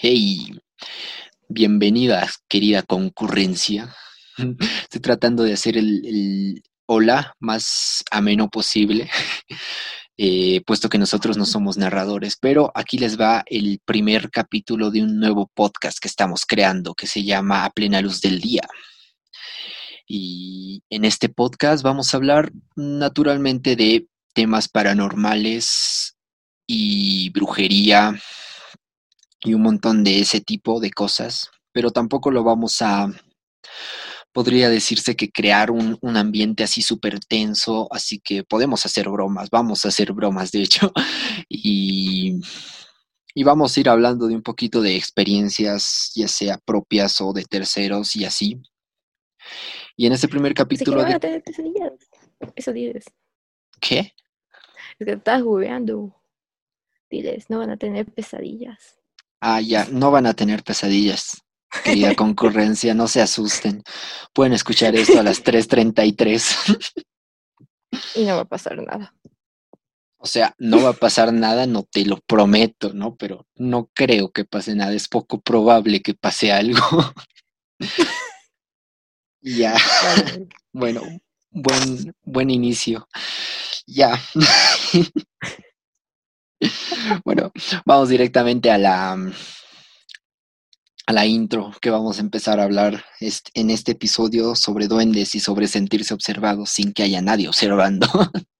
Hey, bienvenidas, querida concurrencia. Estoy tratando de hacer el, hola más ameno posible, eh, puesto que nosotros no somos narradores, pero aquí les va el primer capítulo de un nuevo podcast que estamos creando que se llama A plena luz del día. Y en este podcast vamos a hablar naturalmente de temas paranormales y brujería y un montón de ese tipo de cosas, pero tampoco lo vamos a, podría decirse que crear un, ambiente así súper tenso, así que podemos hacer bromas, vamos a hacer bromas de hecho, y, y vamos a ir hablando de un poquito de experiencias, ya sea propias o de terceros y así. Y en este primer capítulo... van a tener pesadillas. Eso dices. ¿Qué? Es que estás jugueando. Diles, no van a tener pesadillas. Ah, ya, no van a tener pesadillas. Querida concurrencia, no se asusten. Pueden escuchar esto a las 3.33. Y no va a pasar nada. O sea, no va a pasar nada, no te lo prometo, ¿no? Pero no creo que pase nada, es poco probable que pase algo. ya. bueno, buen, buen inicio. Ya. bueno, vamos directamente a la, a la intro que vamos a empezar a hablar en este episodio sobre duendes y sobre sentirse observados sin que haya nadie observando.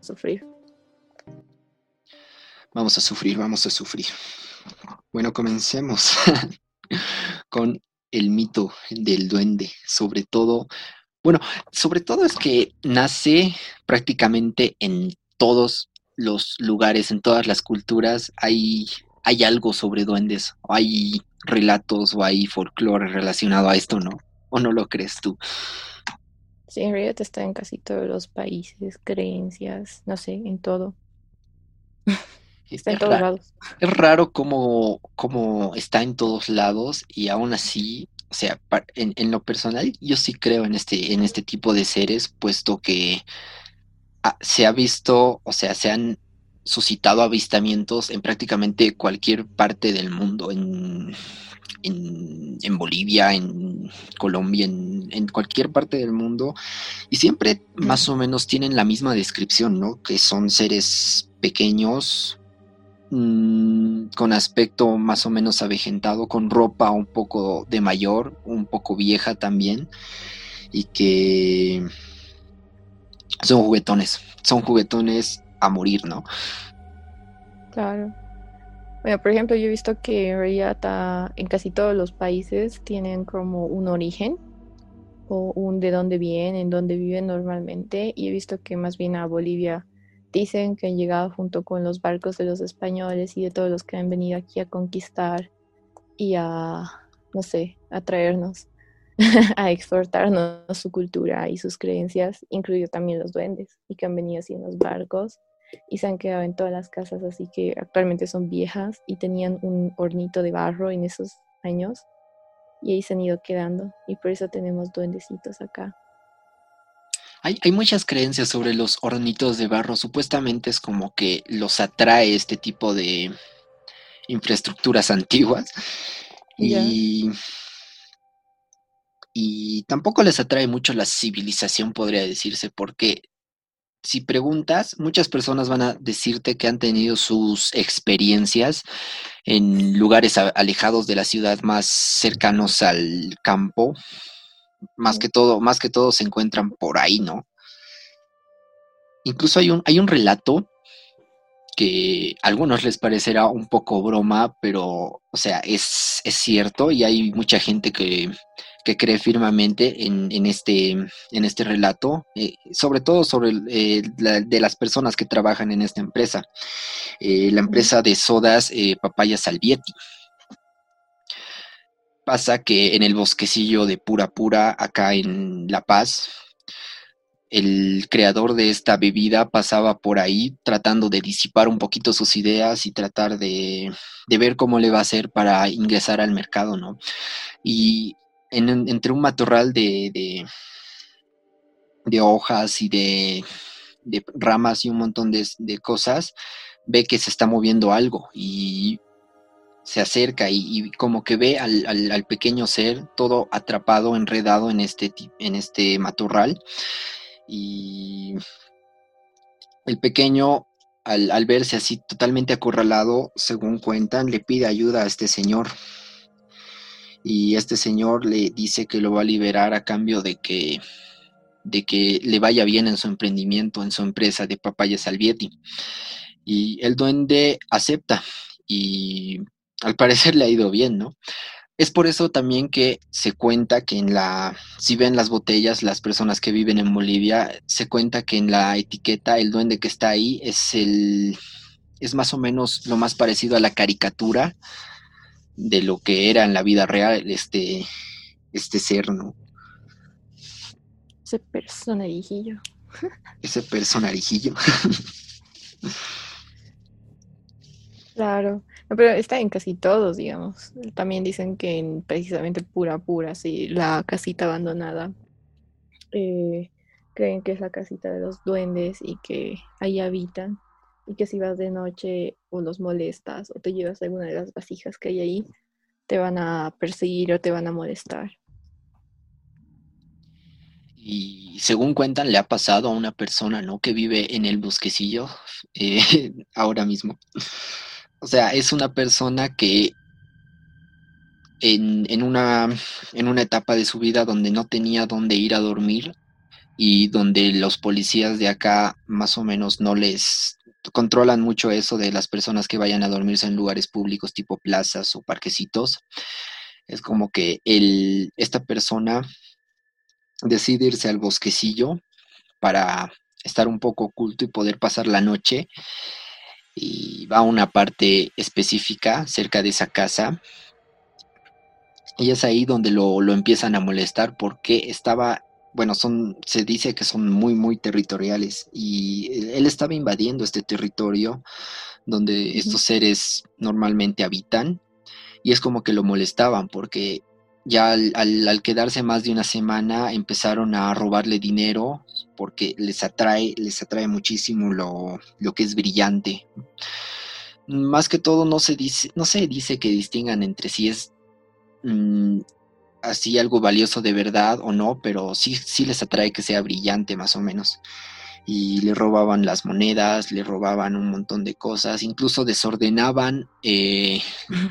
sufrir. Vamos a sufrir, vamos a sufrir. Bueno, comencemos con el mito del duende, sobre todo, bueno, sobre todo es que nace prácticamente en todos los lugares, en todas las culturas, hay, hay algo sobre duendes, o hay relatos o hay folclore relacionado a esto, ¿no? ¿O no lo crees tú? Sí, en realidad está en casi todos los países, creencias, no sé, en todo. está en todos lados. Es raro cómo, cómo, está en todos lados y aún así, o sea, en, lo personal, yo sí creo en este, en este tipo de seres, puesto que ah, se ha visto, o sea, se han suscitado avistamientos en prácticamente cualquier parte del mundo, en en, Bolivia, en Colombia, en, cualquier parte del mundo, y siempre más o menos tienen la misma descripción, ¿no? Que son seres pequeños, mm, con aspecto más o menos avejentado, con ropa un poco de mayor, un poco vieja también, y que son juguetones, son juguetones a morir, ¿no? Claro. Bueno, por ejemplo, yo he visto que en en casi todos los países tienen como un origen o un de dónde vienen, en dónde viven normalmente. Y he visto que más bien a Bolivia dicen que han llegado junto con los barcos de los españoles y de todos los que han venido aquí a conquistar y a, no sé, a traernos, a exportarnos su cultura y sus creencias, incluido también los duendes, y que han venido así en los barcos y se han quedado en todas las casas, así que actualmente son viejas y tenían un hornito de barro en esos años y ahí se han ido quedando y por eso tenemos duendecitos acá. Hay, hay, muchas creencias sobre los hornitos de barro. Supuestamente es como que los atrae este tipo de infraestructuras antiguas. Y, y tampoco les atrae mucho la civilización, podría decirse, porque si preguntas, muchas personas van a decirte que han tenido sus experiencias en lugares alejados de la ciudad, más cercanos al campo. Más que todo, más que todo se encuentran por ahí, ¿no? Incluso hay un, hay un relato que a algunos les parecerá un poco broma, pero, o sea, es, es cierto y hay mucha gente que, que cree firmemente en, en, este, en este relato, eh, sobre todo sobre eh, de las personas que trabajan en esta empresa, eh, la empresa de sodas Papaya Salvietti. pasa que en el bosquecillo de Pura Pura, acá en La Paz, el creador de esta bebida pasaba por ahí tratando de disipar un poquito sus ideas y tratar de, ver cómo le va a hacer para ingresar al mercado, ¿no? Y entre un matorral de, de, hojas y de, ramas y un montón de, cosas, ve que se está moviendo algo y se acerca y, como que ve al, al, pequeño ser todo atrapado, enredado en este, en este matorral y el pequeño, al, verse así totalmente acorralado, según cuentan, le pide ayuda a este señor. Y este señor le dice que lo va a liberar a cambio de que, de que le vaya bien en su emprendimiento, en su empresa de papaya salvietti. Y el duende acepta y al parecer le ha ido bien, ¿no? Es por eso también que se cuenta que en la, si ven las botellas, las personas que viven en Bolivia, se cuenta que en la etiqueta el duende que está ahí es el, es más o menos lo más parecido a la caricatura de lo que era en la vida real este, este ser, ¿no? Ese personarijillo. Ese personarijillo. claro. Pero está en casi todos, digamos. También dicen que en precisamente Pura Pura, sí, la casita abandonada, eh, creen que es la casita de los duendes y que ahí habitan. Y que si vas de noche o los molestas o te llevas alguna de las vasijas que hay ahí, te van a perseguir o te van a molestar. Y según cuentan, le ha pasado a una persona, ¿no? Que vive en el bosquecillo eh, ahora mismo. O sea, es una persona que en, una, en una etapa de su vida donde no tenía dónde ir a dormir y donde los policías de acá más o menos no les controlan mucho eso de las personas que vayan a dormirse en lugares públicos tipo plazas o parquecitos. Es como que esta persona decide irse al bosquecillo para estar un poco oculto y poder pasar la noche y va a una parte específica cerca de esa casa. Y es ahí donde lo, empiezan a molestar porque estaba, bueno, son, se dice que son muy, muy territoriales y él estaba invadiendo este territorio donde estos seres normalmente habitan y es como que lo molestaban porque ya al, quedarse más de una semana empezaron a robarle dinero porque les atrae, les atrae muchísimo lo, que es brillante. Más que todo no se dice, no se dice que distingan entre si es mm, así algo valioso de verdad o no, pero sí, sí les atrae que sea brillante más o menos y le robaban las monedas, le robaban un montón de cosas, incluso desordenaban eh,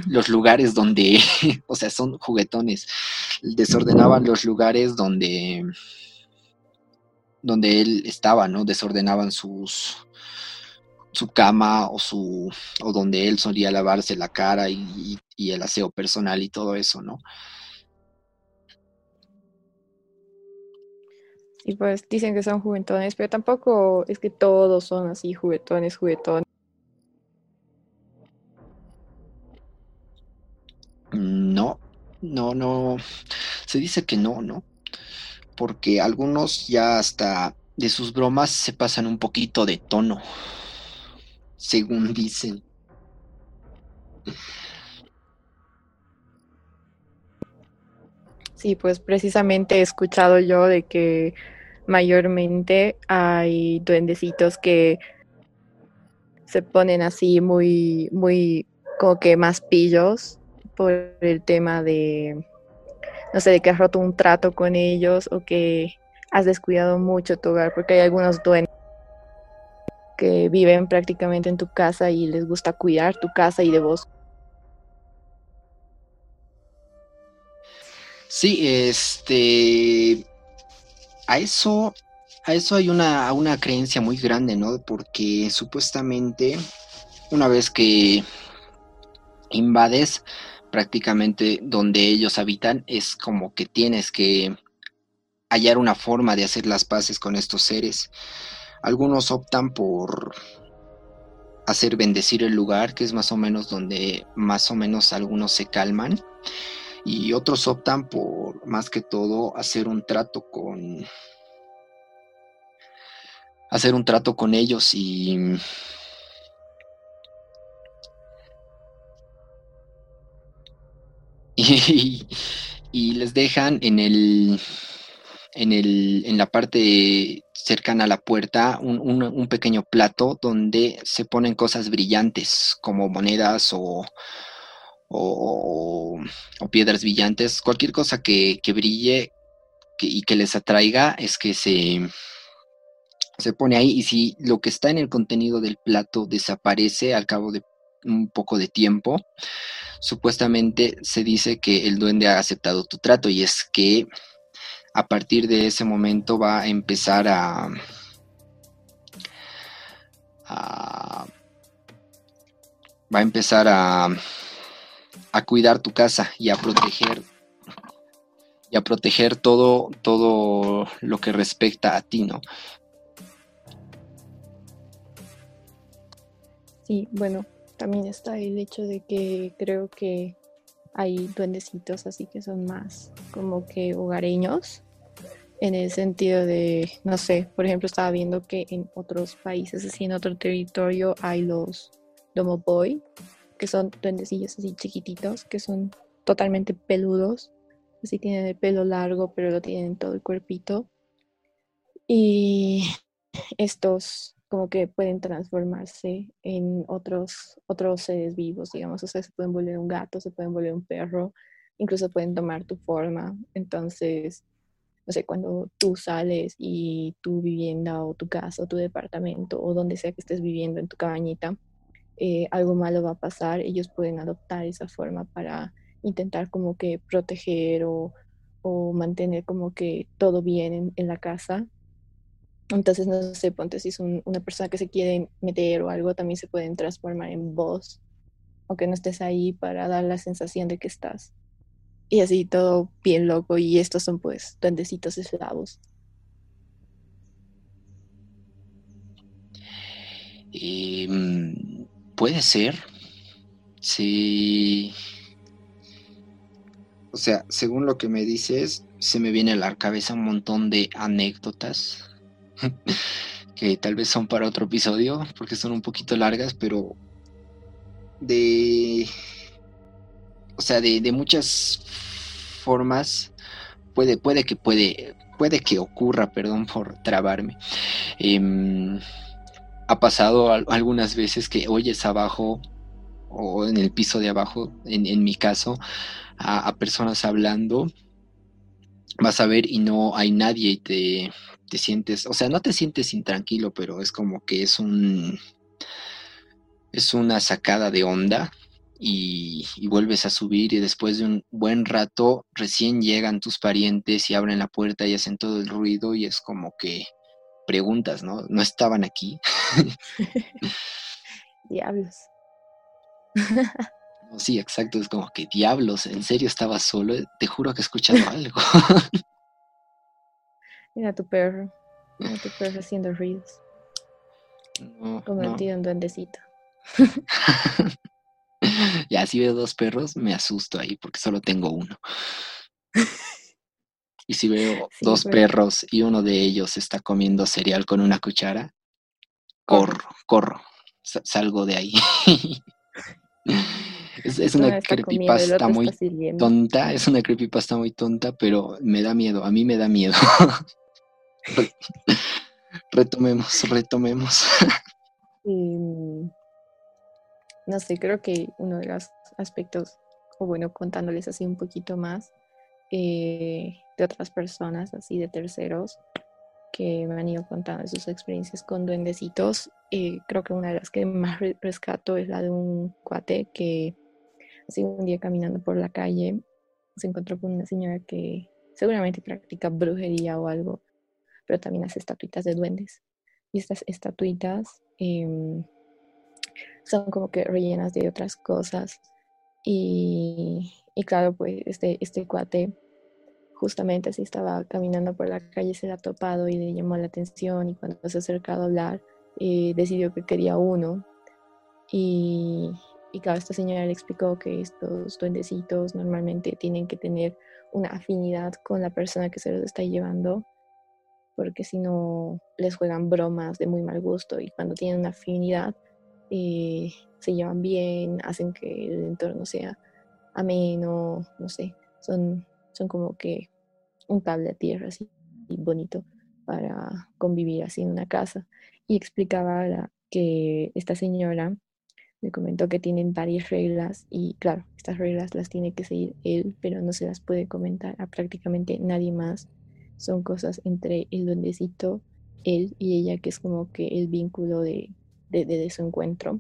los lugares donde, o sea, son juguetones, desordenaban los lugares donde, donde él estaba, ¿no? Desordenaban sus su cama o su o donde él solía lavarse la cara y el aseo personal y todo eso, ¿no? Y pues dicen que son juguetones, pero tampoco es que todos son así juguetones, juguetones. No, no, no. Se dice que no, ¿no? Porque algunos ya hasta de sus bromas se pasan un poquito de tono, según dicen. Sí, pues precisamente he escuchado yo de que mayormente hay duendecitos que se ponen así muy, muy, como que más pillos por el tema de, no sé, de que has roto un trato con ellos o que has descuidado mucho tu hogar, porque hay algunos duendes que viven prácticamente en tu casa y les gusta cuidar tu casa y de vos. Sí, este, a eso, a eso hay una, una creencia muy grande, ¿no? Porque supuestamente una vez que invades prácticamente donde ellos habitan, es como que tienes que hallar una forma de hacer las paces con estos seres. Algunos optan por hacer bendecir el lugar, que es más o menos donde más o menos algunos se calman Y otros optan por, más que todo, hacer un trato con... hacer un trato con ellos y... y, les dejan en el en, el, en la parte cercana a la puerta un, pequeño plato donde se ponen cosas brillantes como monedas o, o, piedras brillantes, cualquier cosa que, brille y que les atraiga es que se, se pone ahí. Y si lo que está en el contenido del plato desaparece al cabo de un poco de tiempo, supuestamente se dice que el duende ha aceptado tu trato. Y es que a partir de ese momento va a empezar a, va a empezar a, a cuidar tu casa y a proteger y a proteger todo todo lo que respecta a ti, ¿no? Sí, bueno, también está el hecho de que creo que hay duendecitos así que son más como que hogareños en el sentido de, no sé, por ejemplo, estaba viendo que en otros países, así en otro territorio, hay los Domoboy, que son duendecillos así chiquititos, que son totalmente peludos, así tienen el pelo largo, pero lo tienen todo el cuerpito. Y estos como que pueden transformarse en otros, otros seres vivos, digamos, o sea, se pueden volver un gato, se pueden volver un perro, incluso pueden tomar tu forma. Entonces, no sé, cuando tú sales y tu vivienda o tu casa o tu departamento o donde sea que estés viviendo en tu cabañita, eh, algo malo va a pasar, ellos pueden adoptar esa forma para intentar como que proteger o, mantener como que todo bien en la casa entonces, no sé, ponte si es una persona que se quiere meter o algo, también se pueden transformar en voz, aunque no estés ahí para dar la sensación de que estás. Y así todo bien loco, y estos son pues duendecitos eslavos. Em, puede ser. Sí. O sea, según lo que me dices, se me viene a la cabeza un montón de anécdotas que tal vez son para otro episodio, porque son un poquito largas, pero de... O sea, de, muchas formas puede, puede que puede, puede que ocurra, perdón por trabarme. Em, ha pasado algunas veces que oyes abajo o en el piso de abajo, en, mi caso, a, personas hablando, vas a ver y no hay nadie y te, te sientes, o sea, no te sientes intranquilo, pero es como que es un, es una sacada de onda y, vuelves a subir y después de un buen rato recién llegan tus parientes y abren la puerta y hacen todo el ruido y es como que preguntas, ¿no? ¿No estaban aquí? diablos. sí, exacto, es como que diablos, ¿en serio estaba solo? Te juro que he escuchado algo. Mira tu perro. Mira tu perro haciendo ruidos. Convertido en duendecito. ya, si veo dos perros, me asusto ahí porque solo tengo uno. Y si veo dos perros y uno de ellos está comiendo cereal con una cuchara, corro, corro, salgo de ahí. es, una creepypasta muy tonta, es una creepypasta muy tonta, pero me da miedo, a mí me da miedo. retomemos, retomemos. no sé, creo que uno de los aspectos, o bueno, contándoles así un poquito más eh, de otras personas, así de terceros, que me han ido contando sus experiencias con duendecitos, creo que una de las que más rescato es la de un cuate que así un día caminando por la calle se encontró con una señora que seguramente practica brujería o algo pero también hace estatuitas de duendes. Y estas estatuitas em, son como que rellenas de otras cosas. Y, claro, pues este, este cuate justamente así estaba caminando por la calle, se le ha topado y le llamó la atención y cuando se ha acercado a hablar, eh, decidió que quería uno. Y, y claro, esta señora le explicó que estos duendecitos normalmente tienen que tener una afinidad con la persona que se los está llevando, porque si no les juegan bromas de muy mal gusto y cuando tienen una afinidad eh, se llevan bien, hacen que el entorno sea ameno, no sé, son, son como que un cable a tierra así bonito para convivir así en una casa. Y explicaba que esta señora me comentó que tienen varias reglas y claro, estas reglas las tiene que seguir él, pero no se las puede comentar a prácticamente nadie más. Son cosas entre el duendecito, él y ella, que es como que el vínculo de, de, su encuentro.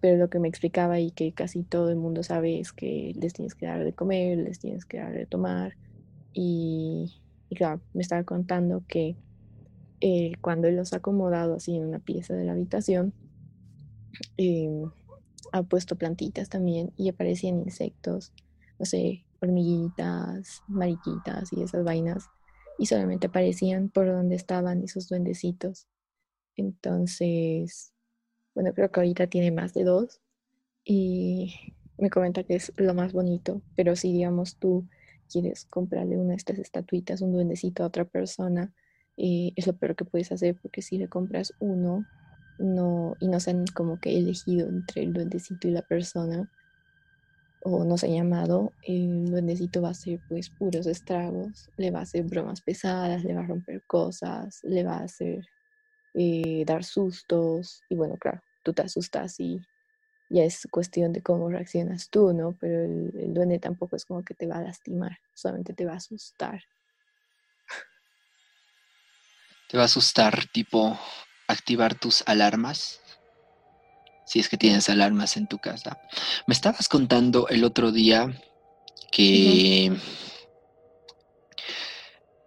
Pero lo que me explicaba y que casi todo el mundo sabe es que les tienes que dar de comer, les tienes que dar de tomar. Y, claro, me estaba contando que eh, cuando los ha acomodado así en una pieza de la habitación, Em, ha puesto plantitas también y aparecían insectos, no sé, hormiguitas, mariquitas y esas vainas. Y solamente aparecían por donde estaban esos duendecitos. Entonces, bueno, creo que ahorita tiene más de dos. Y me comenta que es lo más bonito. Pero si, digamos, tú quieres comprarle una de estas estatuitas, un duendecito a otra persona, eh, es lo peor que puedes hacer porque si le compras uno, no, y no se han como que elegido entre el duendecito y la persona, o no se ha llamado, el duendecito va a hacer pues puros estragos, le va a hacer bromas pesadas, le va a romper cosas, le va a hacer eh, dar sustos, y bueno, claro, tú te asustas y ya es cuestión de cómo reaccionas tú, ¿no? Pero el, el duende tampoco es como que te va a lastimar, solamente te va a asustar. Te va a asustar, tipo, activar tus alarmas, si es que tienes alarmas en tu casa. Me estabas contando el otro día que,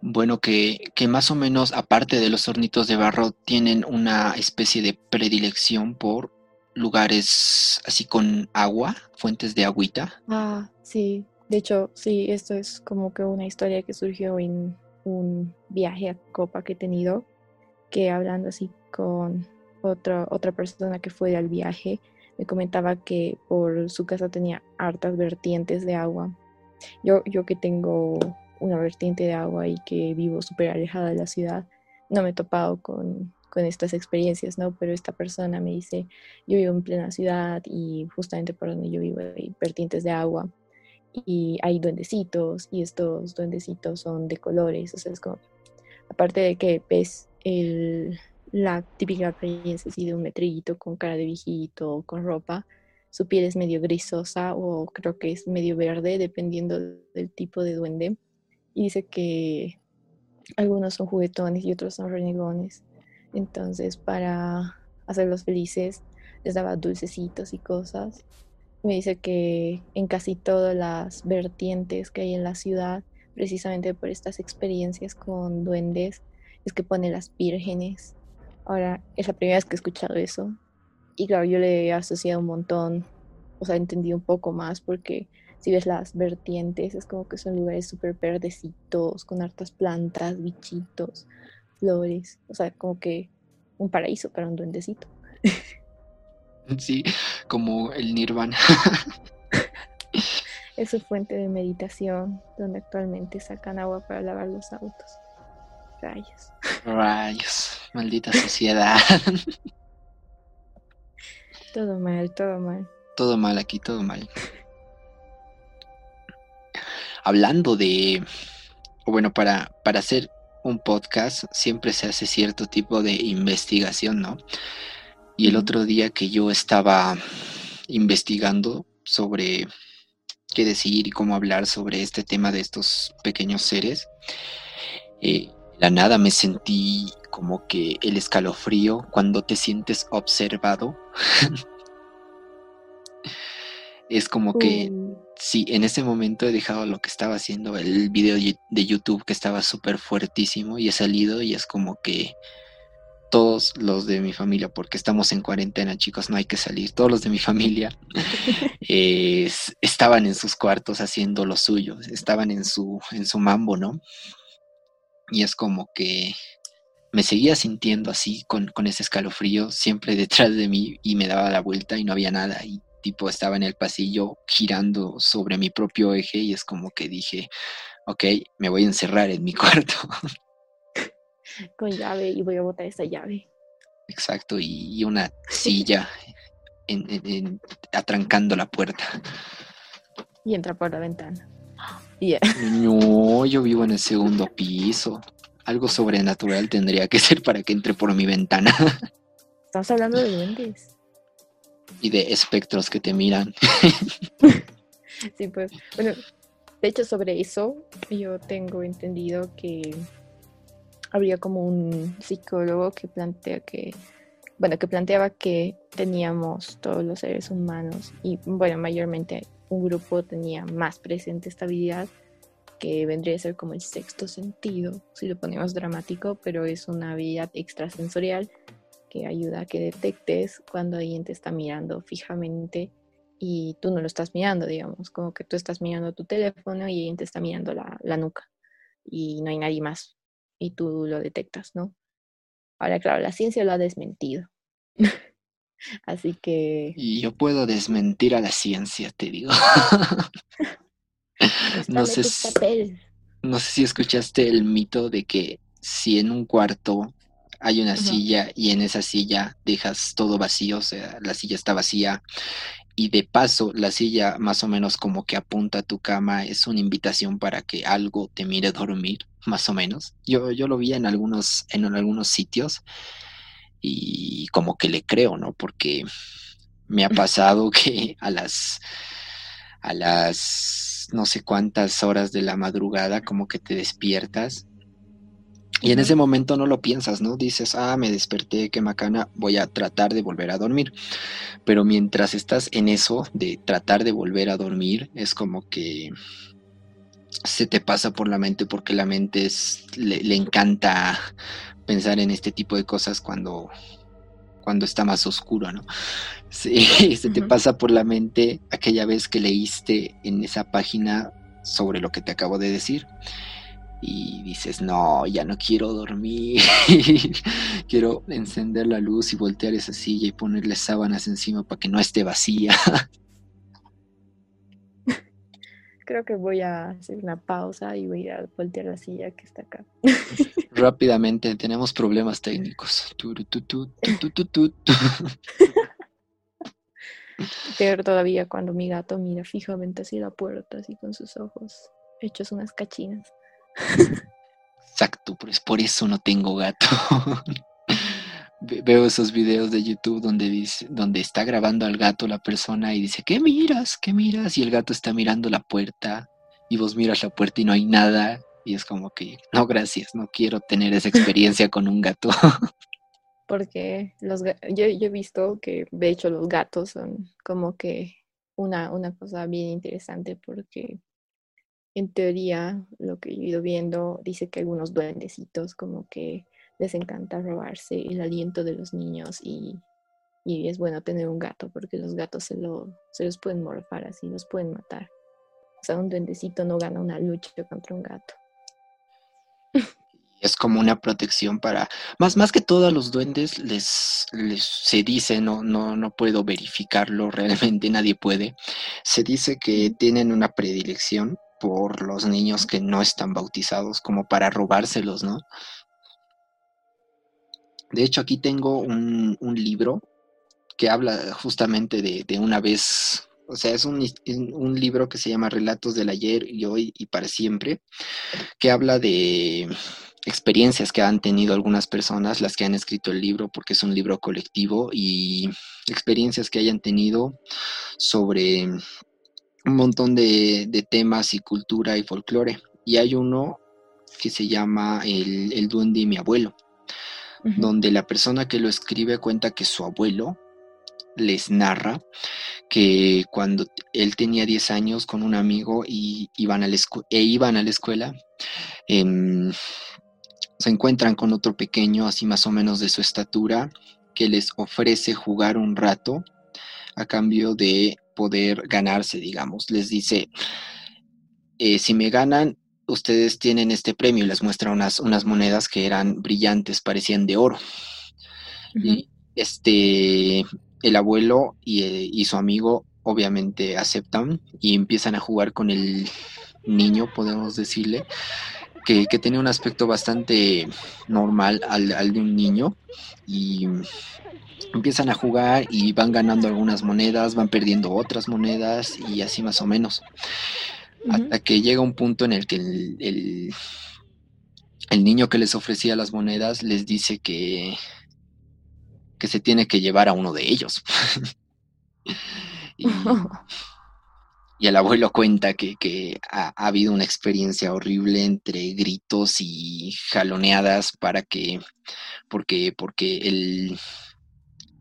bueno, que, que, más o menos, aparte de los hornitos de barro, tienen una especie de predilección por lugares así con agua, fuentes de agüita. Ah, sí. De hecho, sí, esto es como que una historia que surgió en un viaje a Copa que he tenido, que hablando así con otra, otra persona que fue al viaje, me comentaba que por su casa tenía hartas vertientes de agua. Yo, yo que tengo una vertiente de agua y que vivo súper alejada de la ciudad, no me he topado con, con, estas experiencias, ¿no? Pero esta persona me dice, yo vivo en plena ciudad y justamente por donde yo vivo hay vertientes de agua y hay duendecitos y estos duendecitos son de colores, o sea, es como, aparte de que ves el, la típica apariencia así de un metrillito con cara de viejito, con ropa. Su piel es medio grisosa o creo que es medio verde, dependiendo del tipo de duende. Y dice que algunos son juguetones y otros son renegones. Entonces, para hacerlos felices, les daba dulcecitos y cosas. Me dice que en casi todas las vertientes que hay en la ciudad, precisamente por estas experiencias con duendes, es que pone las vírgenes Ahora, es la primera vez que he escuchado eso. Y claro, yo le he asociado un montón, o sea, entendí un poco más porque si ves las vertientes, es como que son lugares súper verdecitos, con hartas plantas, bichitos, flores, o sea, como que un paraíso para un duendecito. Sí, como el nirvana. es su fuente de meditación, donde actualmente sacan agua para lavar los autos. Rayos. Rayos, maldita sociedad. todo mal, todo mal. Todo mal aquí, todo mal. Hablando de, bueno, para, para hacer un podcast siempre se hace cierto tipo de investigación, ¿no? Y el otro día que yo estaba investigando sobre qué decir y cómo hablar sobre este tema de estos pequeños seres, eh, la nada me sentí como que el escalofrío cuando te sientes observado. es como que sí, en ese momento he dejado lo que estaba haciendo, el video de YouTube que estaba súper fuertísimo y he salido y es como que todos los de mi familia, porque estamos en cuarentena, chicos, no hay que salir, todos los de mi familia estaban en sus cuartos haciendo lo suyo, estaban en su, en su mambo, ¿no? Y es como que me seguía sintiendo así, con, con ese escalofrío, siempre detrás de mí y me daba la vuelta y no había nada. Y tipo estaba en el pasillo girando sobre mi propio eje y es como que dije, ok, me voy a encerrar en mi cuarto. Con llave y voy a botar esa llave. Exacto, y una silla en, atrancando la puerta. Y entra por la ventana. No, yo vivo en el segundo piso. Algo sobrenatural tendría que ser para que entre por mi ventana. Estamos hablando de duendes. Y de espectros que te miran. sí, pues. Bueno, de hecho, sobre eso, yo tengo entendido que habría como un psicólogo que plantea que, bueno, que planteaba que teníamos todos los seres humanos y, bueno, mayormente un grupo tenía más presente esta habilidad que vendría a ser como el sexto sentido, si lo ponemos dramático, pero es una habilidad extrasensorial que ayuda a que detectes cuando alguien te está mirando fijamente y tú no lo estás mirando, digamos, como que tú estás mirando tu teléfono y alguien te está mirando la, la nuca y no hay nadie más y tú lo detectas, ¿no? Ahora, claro, la ciencia lo ha desmentido. Así que... Y yo puedo desmentir a la ciencia, te digo. no, sé, no sé si escuchaste el mito de que si en un cuarto hay una silla y en esa silla dejas todo vacío, o sea, la silla está vacía y de paso la silla más o menos como que apunta a tu cama, es una invitación para que algo te mire dormir, más o menos. Yo, yo lo vi en algunos, en algunos sitios y como que le creo, ¿no? Porque me ha pasado que a las a las no sé cuántas horas de la madrugada como que te despiertas y en ese momento no lo piensas, ¿no? Dices, ah, me desperté, qué macana, voy a tratar de volver a dormir. Pero mientras estás en eso de tratar de volver a dormir, es como que se te pasa por la mente porque la mente es, le, encanta pensar en este tipo de cosas cuando, cuando está más oscuro, ¿no? Sí, se te pasa por la mente aquella vez que leíste en esa página sobre lo que te acabo de decir y dices, no, ya no quiero dormir, quiero encender la luz y voltear esa silla y ponerle sábanas encima para que no esté vacía. Creo que voy a hacer una pausa y voy a voltear la silla que está acá. Rápidamente, tenemos problemas técnicos. Peor todavía cuando mi gato mira fijamente hacia la puerta, así con sus ojos hechos unas cachinas. Exacto, pues por eso no tengo gato. Veo esos videos de YouTube donde dice, donde está grabando al gato la persona y dice, ¿qué miras? ¿Qué miras? Y el gato está mirando la puerta y vos miras la puerta y no hay nada. Y es como que, no, gracias, no quiero tener esa experiencia con un gato. Porque los yo, yo he visto que, de hecho, los gatos son como que una, una cosa bien interesante porque en teoría, lo que he ido viendo dice que algunos duendecitos como que les encanta robarse el aliento de los niños y, es bueno tener un gato porque los gatos se, lo, se los pueden morfar así, los pueden matar. O sea, un duendecito no gana una lucha contra un gato. Es como una protección para, más, más que todo a los duendes les se dice, no, no, no puedo verificarlo, realmente nadie puede, se dice que tienen una predilección por los niños que no están bautizados, como para robárselos, ¿no? De hecho, aquí tengo un, libro que habla justamente de, una vez, o sea, es un, un, libro que se llama Relatos del ayer y hoy y para siempre, que habla de experiencias que han tenido algunas personas, las que han escrito el libro, porque es un libro colectivo, y experiencias que hayan tenido sobre un montón de, temas y cultura y folclore. Y hay uno que se llama El, el Duende y mi abuelo, donde la persona que lo escribe cuenta que su abuelo les narra que cuando él tenía 10 años con un amigo y iban a la e iban a la escuela, em, se encuentran con otro pequeño, así más o menos de su estatura, que les ofrece jugar un rato a cambio de poder ganarse, digamos. Les dice, eh, si me ganan, ustedes tienen este premio y les muestra unas, unas monedas que eran brillantes, parecían de oro. Y este, el abuelo y, y, su amigo obviamente aceptan y empiezan a jugar con el niño, podemos decirle, que, que tenía un aspecto bastante normal al, al de un niño y empiezan a jugar y van ganando algunas monedas, van perdiendo otras monedas y así más o menos. Hasta que llega un punto en el que el, el, niño que les ofrecía las monedas les dice que, que se tiene que llevar a uno de ellos. y, el abuelo cuenta que, ha, habido una experiencia horrible entre gritos y jaloneadas para que, porque, porque el,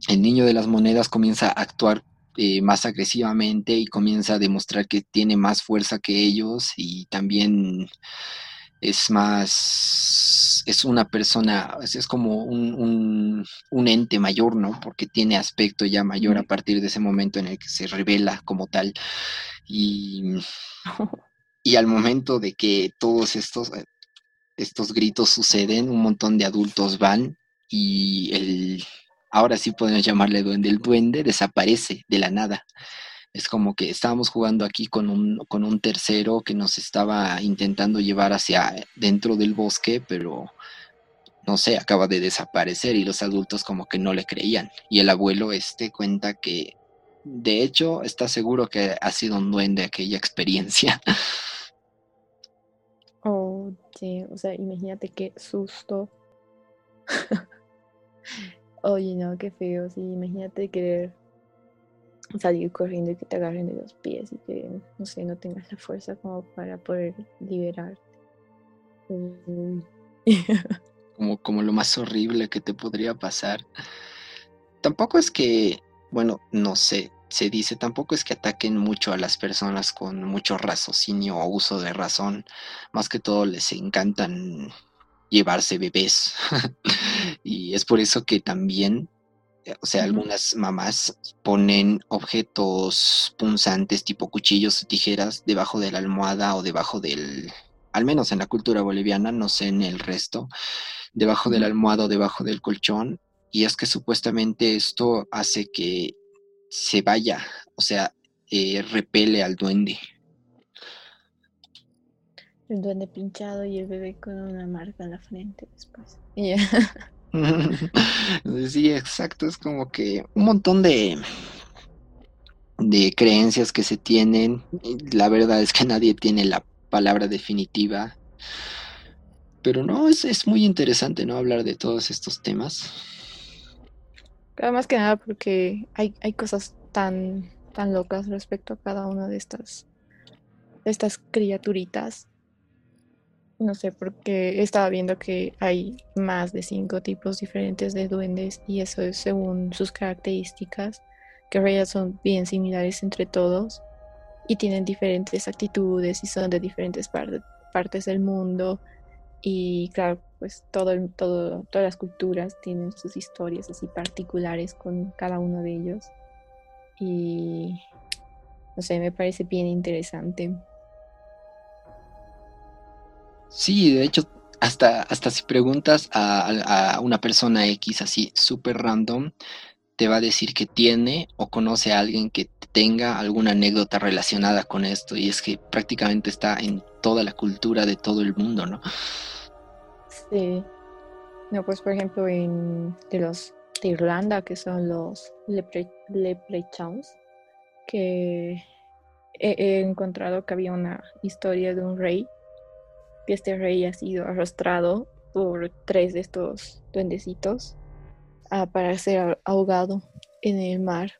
el niño de las monedas comienza a actuar eh, más agresivamente y comienza a demostrar que tiene más fuerza que ellos y también es más, es una persona, es, como un, un, ente mayor, ¿no? Porque tiene aspecto ya mayor a partir de ese momento en el que se revela como tal. Y, y al momento de que todos estos, eh, estos gritos suceden, un montón de adultos van y el, ahora sí podemos llamarle duende, el duende desaparece de la nada. Es como que estábamos jugando aquí con un, con un tercero que nos estaba intentando llevar hacia dentro del bosque, pero no sé, acaba de desaparecer y los adultos como que no le creían. Y el abuelo este cuenta que de hecho está seguro que ha sido un duende aquella experiencia. Oh, sí, o sea, imagínate qué susto. Oye, no, qué feo. Sí, imagínate querer salir corriendo y que te agarren de los pies y que, no sé, no tengas la fuerza como para poder liberarte. como, como lo más horrible que te podría pasar. Tampoco es que, bueno, no sé, se dice, tampoco es que ataquen mucho a las personas con mucho raciocinio o uso de razón. Más que todo les encantan llevarse bebés. y es por eso que también, eh, o sea, algunas mamás ponen objetos punzantes tipo cuchillos o tijeras debajo de la almohada o debajo del, al menos en la cultura boliviana, no sé en el resto, debajo de la almohada o debajo del colchón. Y es que supuestamente esto hace que se vaya, o sea, eh, repele al duende. El duende pinchado y el bebé con una marca en la frente después. sí, exacto. Es como que un montón de, de creencias que se tienen. La verdad es que nadie tiene la palabra definitiva. Pero no, es, es muy interesante, ¿no? Hablar de todos estos temas. Más que nada porque hay, hay cosas tan, tan locas respecto a cada una de estas, de estas criaturitas no sé, porque estaba viendo que hay más de cinco tipos diferentes de duendes y eso es según sus características, que en realidad son bien similares entre todos y tienen diferentes actitudes y son de diferentes partes del mundo. Y claro, pues todo, todo, todas las culturas tienen sus historias así particulares con cada uno de ellos. Y no sé, me parece bien interesante. Sí, de hecho, hasta, hasta si preguntas a, una persona X así súper random, te va a decir que tiene o conoce a alguien que tenga alguna anécdota relacionada con esto. Y es que prácticamente está en toda la cultura de todo el mundo, ¿no? Sí. No, pues por ejemplo, en de los de Irlanda, que son los lepre, leprechauns, que he encontrado que había una historia de un rey que este rey ha sido arrastrado por tres de estos duendecitos ah, para ser ahogado en el mar.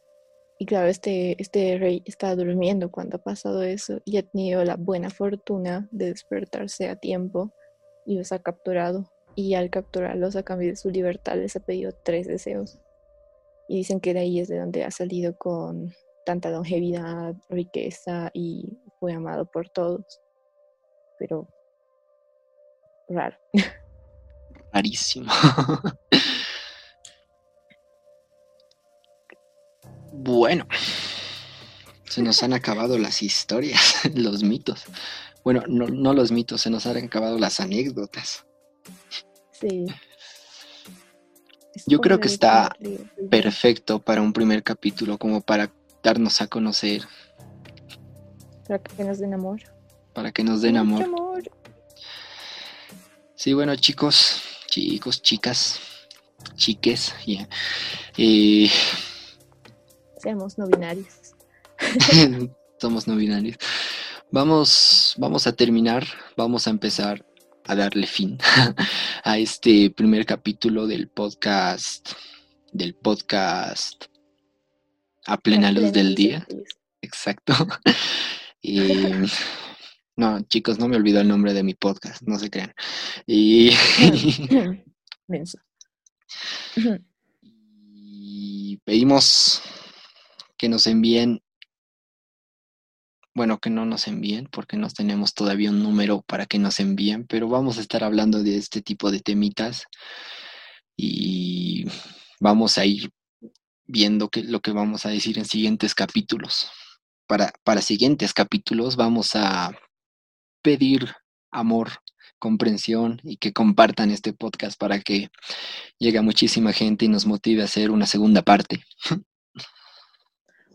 Y claro, este, este rey está durmiendo cuando ha pasado eso y ha tenido la buena fortuna de despertarse a tiempo y los ha capturado. Y al capturarlos a cambio de su libertad les ha pedido tres deseos. Y dicen que de ahí es de donde ha salido con tanta longevidad, riqueza y fue amado por todos. Pero raro. Rarísimo. bueno, Se nos han acabado las historias, los mitos. Bueno, no, no los mitos, se nos han acabado las anécdotas. Sí. Yo creo que está perfecto para un primer capítulo, como para darnos a conocer. Para que nos den amor. Para que nos den amor. Sí, bueno, chicos, chicos, chicas, chiques, ya. Eh, Seamos no binarios. Somos no binarios. Vamos, vamos a terminar, vamos a empezar a darle fin a este primer capítulo del podcast, del podcast a plena, luz del día. Exacto. y no, chicos, no me olvido el nombre de mi podcast, no se crean. Y, y pedimos que nos envíen, bueno, que no nos envíen, porque no tenemos todavía un número para que nos envíen, pero vamos a estar hablando de este tipo de temitas y vamos a ir viendo que, lo que vamos a decir en siguientes capítulos. Para, para siguientes capítulos vamos a pedir amor, comprensión y que compartan este podcast para que llegue a muchísima gente y nos motive a hacer una segunda parte.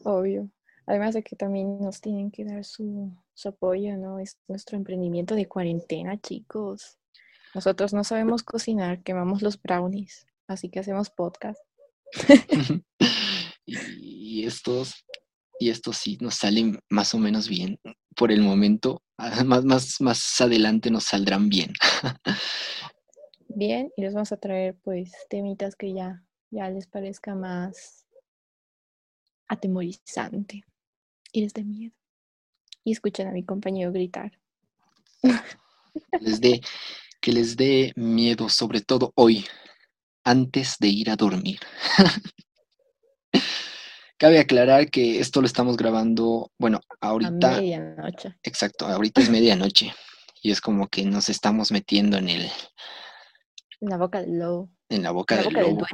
Obvio. Además de que también nos tienen que dar su, apoyo, ¿no? Es nuestro emprendimiento de cuarentena, chicos. Nosotros no sabemos cocinar, quemamos los brownies, así que hacemos podcast. y estos, y estos sí nos salen más o menos bien por el momento. Más, más, más adelante nos saldrán bien. bien, y les vamos a traer pues temitas que ya, ya les parezca más atemorizante y les dé miedo. Y escuchan a mi compañero gritar. Les dé, que les dé miedo, sobre todo hoy, antes de ir a dormir. Cabe aclarar que esto lo estamos grabando, bueno, ahorita. A medianoche. Exacto, ahorita es medianoche. Y es como que nos estamos metiendo en el. En la boca del lobo. En la boca, del, lobo.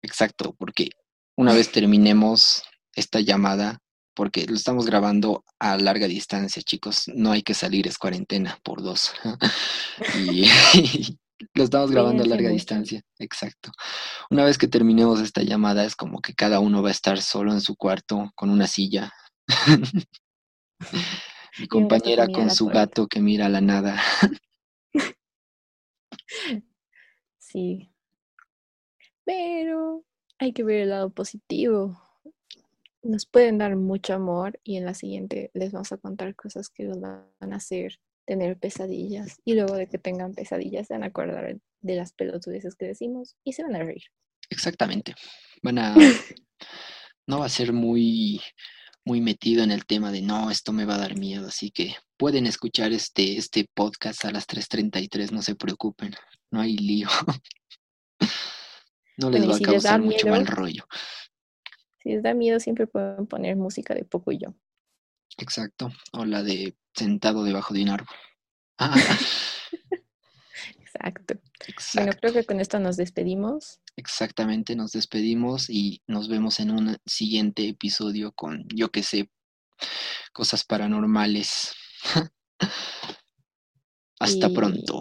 Exacto, porque una vez terminemos esta llamada porque lo estamos grabando a larga distancia, chicos. No hay que salir, es cuarentena por dos. y, lo estamos grabando a larga distancia, exacto. Una vez que terminemos esta llamada, es como que cada uno va a estar solo en su cuarto con una silla. Mi compañera con su gato que mira a la nada. sí. Pero hay que ver el lado positivo nos pueden dar mucho amor y en la siguiente les vamos a contar cosas que los van a hacer tener pesadillas y luego de que tengan pesadillas se van a acordar de las pelotudeces que decimos y se van a reír. Exactamente. Van a no va a ser muy muy metido en el tema de no, esto me va a dar miedo, así que pueden escuchar este este podcast a las 3:33, no se preocupen, no hay lío. no les va a causar mucho mal rollo. Si les da miedo, siempre pueden poner música de Poco y yo. Exacto. O la de sentado debajo de un árbol. Ah. Exacto. Bueno, creo que con esto nos despedimos. Exactamente, nos despedimos y nos vemos en un siguiente episodio con, yo que sé, cosas paranormales. Hasta pronto.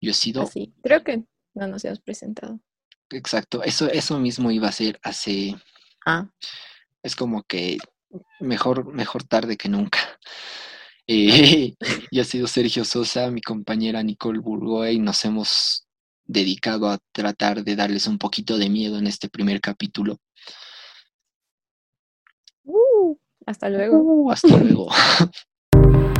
Yo he sido. Así. Creo que no nos hemos presentado. Exacto, eso, eso mismo iba a ser hace Ah. Es como que mejor, mejor tarde que nunca. Eh, y ha sido Sergio Sosa, mi compañera Nicole Burgoa, y nos hemos dedicado a tratar de darles un poquito de miedo en este primer capítulo. Uh, hasta luego. Uh, hasta luego.